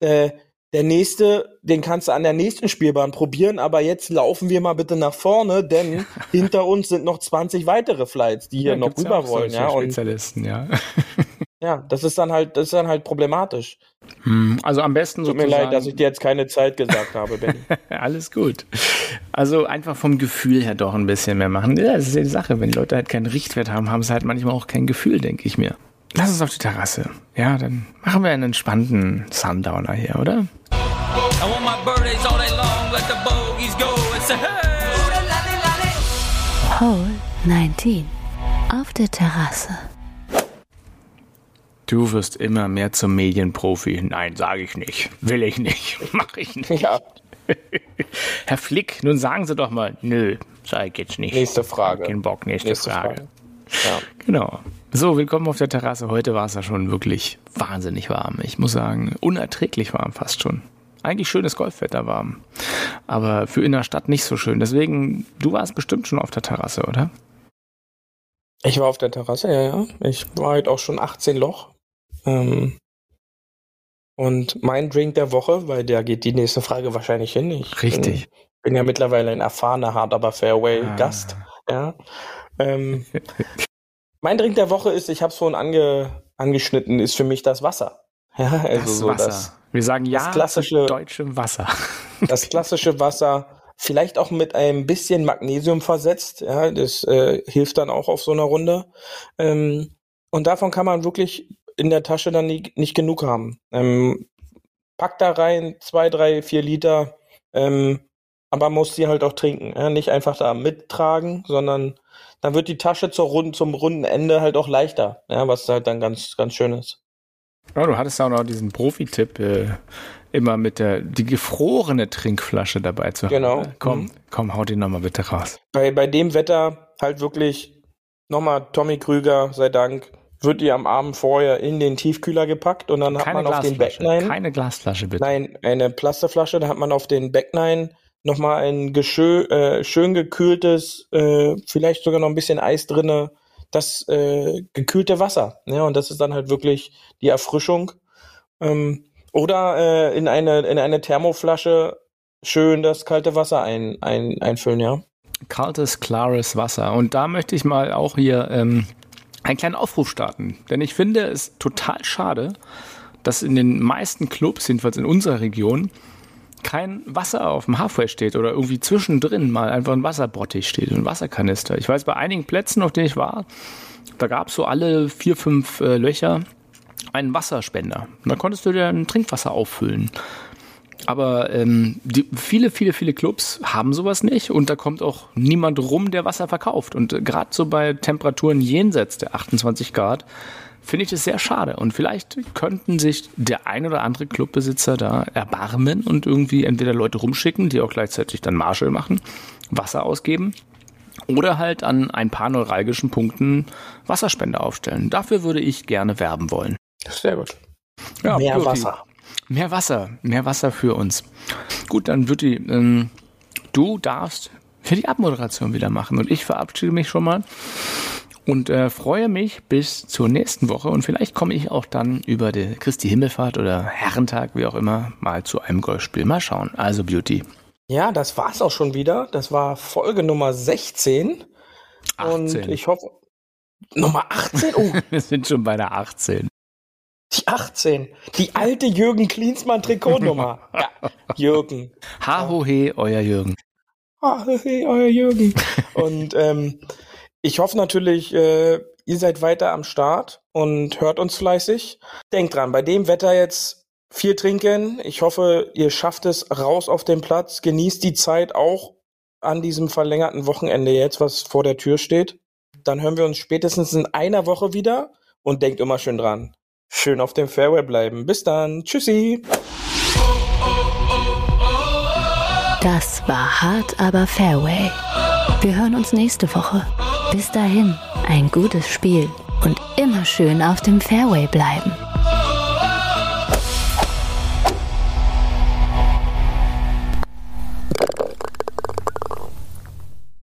äh, der nächste, den kannst du an der nächsten Spielbahn probieren, aber jetzt laufen wir mal bitte nach vorne, denn <laughs> hinter uns sind noch 20 weitere Flights, die hier ja, noch rüber wollen, ja. Und, Spezialisten, ja. <laughs> ja, das ist dann halt, das ist dann halt problematisch. Hm, also am besten Tut mir leid, dass ich dir jetzt keine Zeit gesagt habe, Benny. <laughs> Alles gut. Also einfach vom Gefühl her doch ein bisschen mehr machen. Ja, das ist ja die Sache. Wenn die Leute halt keinen Richtwert haben, haben sie halt manchmal auch kein Gefühl, denke ich mir. Lass uns auf die Terrasse. Ja, dann machen wir einen entspannten Sundowner hier, oder? Hole 19 auf der Terrasse. Du wirst immer mehr zum Medienprofi. Nein, sage ich nicht. Will ich nicht. <laughs> Mach ich nicht. Ja. <laughs> Herr Flick, nun sagen Sie doch mal, nö, sage ich jetzt nicht. Nächste Frage. Kein Bock, nächste, nächste Frage. Frage. Ja. Genau. So, willkommen auf der Terrasse. Heute war es ja schon wirklich wahnsinnig warm. Ich muss sagen, unerträglich warm fast schon. Eigentlich schönes Golfwetter warm. Aber für in der Stadt nicht so schön. Deswegen, du warst bestimmt schon auf der Terrasse, oder? Ich war auf der Terrasse, ja, ja. Ich war halt auch schon 18 Loch. Ähm, und mein Drink der Woche, weil da geht die nächste Frage wahrscheinlich hin. Ich Richtig. Bin, bin ja mittlerweile ein erfahrener, hart aber Fairway-Gast. Ah. Ja. Ähm, <laughs> mein Drink der Woche ist, ich habe es vorhin ange, angeschnitten, ist für mich das Wasser. <laughs> Ja, also das so Wasser. Das, Wir sagen ja das klassische deutsche Wasser. <laughs> das klassische Wasser, vielleicht auch mit ein bisschen Magnesium versetzt. Ja, das äh, hilft dann auch auf so einer Runde. Ähm, und davon kann man wirklich in der Tasche dann nie, nicht genug haben. Ähm, pack da rein zwei, drei, vier Liter, ähm, aber muss sie halt auch trinken. Ja? Nicht einfach da mittragen, sondern dann wird die Tasche zur Runden, zum runden Ende halt auch leichter, ja, was halt dann ganz, ganz schön ist. Ja, du hattest auch noch diesen Profi-Tipp, äh, immer mit der die gefrorene Trinkflasche dabei zu haben. Genau. Komm, mhm. komm, hau die nochmal bitte raus. Bei, bei dem Wetter halt wirklich nochmal Tommy Krüger, sei Dank, wird die am Abend vorher in den Tiefkühler gepackt und dann Keine hat man auf den Backline. Keine Glasflasche bitte. Nein, eine Plasterflasche, da hat man auf den Backline nochmal ein geschö äh, schön gekühltes, äh, vielleicht sogar noch ein bisschen Eis drinne, das äh, gekühlte Wasser. Ja, und das ist dann halt wirklich die Erfrischung. Ähm, oder äh, in eine in eine Thermoflasche schön das kalte Wasser ein, ein, einfüllen, ja. Kaltes, klares Wasser. Und da möchte ich mal auch hier ähm, einen kleinen Aufruf starten. Denn ich finde es total schade, dass in den meisten Clubs, jedenfalls in unserer Region, kein Wasser auf dem Halfway steht oder irgendwie zwischendrin mal einfach ein Wasserbottich steht, ein Wasserkanister. Ich weiß, bei einigen Plätzen, auf denen ich war, da gab es so alle vier, fünf äh, Löcher einen Wasserspender. Da konntest du dir ein Trinkwasser auffüllen. Aber ähm, die, viele, viele, viele Clubs haben sowas nicht und da kommt auch niemand rum, der Wasser verkauft. Und äh, gerade so bei Temperaturen jenseits der 28 Grad finde ich das sehr schade. Und vielleicht könnten sich der ein oder andere Clubbesitzer da erbarmen und irgendwie entweder Leute rumschicken, die auch gleichzeitig dann Marshall machen, Wasser ausgeben oder halt an ein paar neuralgischen Punkten Wasserspender aufstellen. Dafür würde ich gerne werben wollen. Sehr gut. Ja, mehr Beauty. Wasser. Mehr Wasser, mehr Wasser für uns. Gut, dann die, ähm, du darfst für die Abmoderation wieder machen und ich verabschiede mich schon mal und äh, freue mich bis zur nächsten Woche und vielleicht komme ich auch dann über die Christi Himmelfahrt oder Herrentag, wie auch immer, mal zu einem Golfspiel. Mal schauen. Also Beauty. Ja, das war's auch schon wieder. Das war Folge Nummer 16. 18. Und ich hoffe, Nummer 18? Oh. <laughs> Wir sind schon bei der 18. Die 18. Die alte Jürgen Klinsmann Trikotnummer. <laughs> ja, Jürgen. Ha ho he, euer Jürgen. Ha ho he, euer Jürgen. <laughs> Und ähm, ich hoffe natürlich, äh, ihr seid weiter am Start und hört uns fleißig. Denkt dran, bei dem Wetter jetzt viel trinken. Ich hoffe, ihr schafft es raus auf den Platz. Genießt die Zeit auch an diesem verlängerten Wochenende jetzt, was vor der Tür steht. Dann hören wir uns spätestens in einer Woche wieder und denkt immer schön dran. Schön auf dem Fairway bleiben. Bis dann. Tschüssi. Das war hart, aber Fairway. Wir hören uns nächste Woche. Bis dahin, ein gutes Spiel und immer schön auf dem Fairway bleiben.